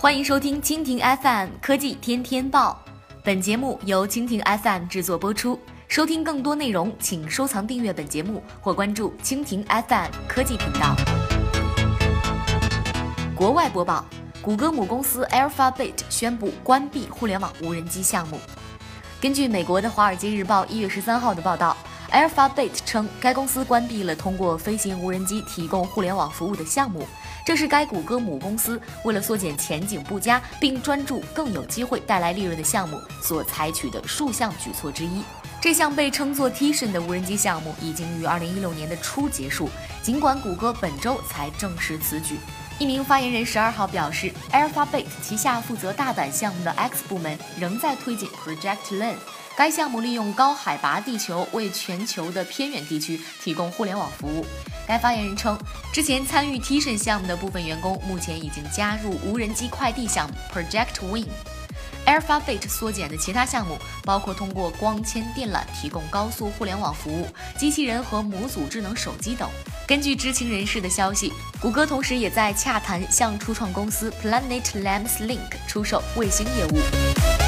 欢迎收听蜻蜓 FM 科技天天报，本节目由蜻蜓 FM 制作播出。收听更多内容，请收藏订阅本节目或关注蜻蜓 FM 科技频道。国外播报：谷歌母公司 Alphabet 宣布关闭互联网无人机项目。根据美国的《华尔街日报》一月十三号的报道，Alphabet 称该公司关闭了通过飞行无人机提供互联网服务的项目。这是该谷歌母公司为了缩减前景不佳并专注更有机会带来利润的项目所采取的数项举措之一。这项被称作 Titan 的无人机项目已经于2016年的初结束，尽管谷歌本周才证实此举。一名发言人十二号表示，Alphabet 旗下负责大胆项目的 X 部门仍在推进 Project Learn。该项目利用高海拔地球为全球的偏远地区提供互联网服务。该发言人称，之前参与 Titan 项目的部分员工目前已经加入无人机快递项目 Project Wing。Alphabet 缩减的其他项目包括通过光纤电缆提供高速互联网服务、机器人和模组智能手机等。根据知情人士的消息，谷歌同时也在洽谈向初创公司 Planet Labs Link 出售卫星业务。